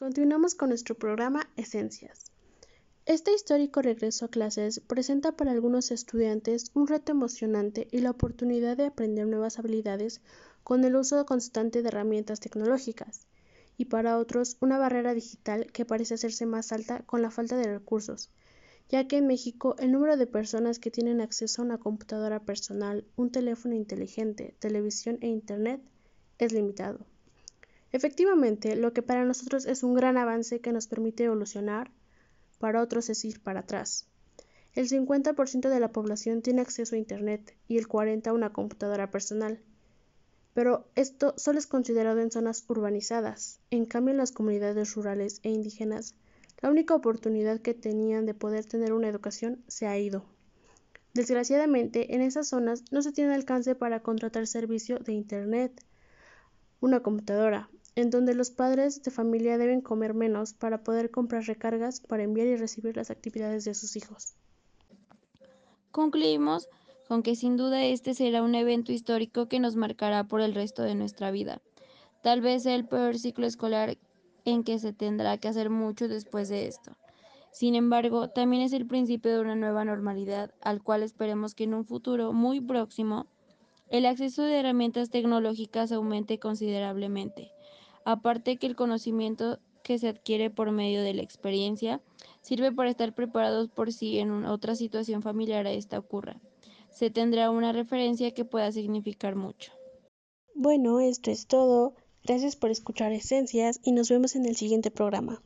Continuamos con nuestro programa Esencias. Este histórico regreso a clases presenta para algunos estudiantes un reto emocionante y la oportunidad de aprender nuevas habilidades con el uso constante de herramientas tecnológicas, y para otros una barrera digital que parece hacerse más alta con la falta de recursos, ya que en México el número de personas que tienen acceso a una computadora personal, un teléfono inteligente, televisión e Internet es limitado. Efectivamente, lo que para nosotros es un gran avance que nos permite evolucionar, para otros es ir para atrás. El 50% de la población tiene acceso a Internet y el 40% a una computadora personal. Pero esto solo es considerado en zonas urbanizadas. En cambio, en las comunidades rurales e indígenas, la única oportunidad que tenían de poder tener una educación se ha ido. Desgraciadamente, en esas zonas no se tiene alcance para contratar servicio de Internet, una computadora, en donde los padres de familia deben comer menos para poder comprar recargas para enviar y recibir las actividades de sus hijos. Concluimos con que sin duda este será un evento histórico que nos marcará por el resto de nuestra vida. Tal vez sea el peor ciclo escolar en que se tendrá que hacer mucho después de esto. Sin embargo, también es el principio de una nueva normalidad, al cual esperemos que en un futuro muy próximo el acceso de herramientas tecnológicas aumente considerablemente. Aparte que el conocimiento que se adquiere por medio de la experiencia sirve para estar preparados por si en otra situación familiar a esta ocurra. Se tendrá una referencia que pueda significar mucho. Bueno, esto es todo. Gracias por escuchar Esencias y nos vemos en el siguiente programa.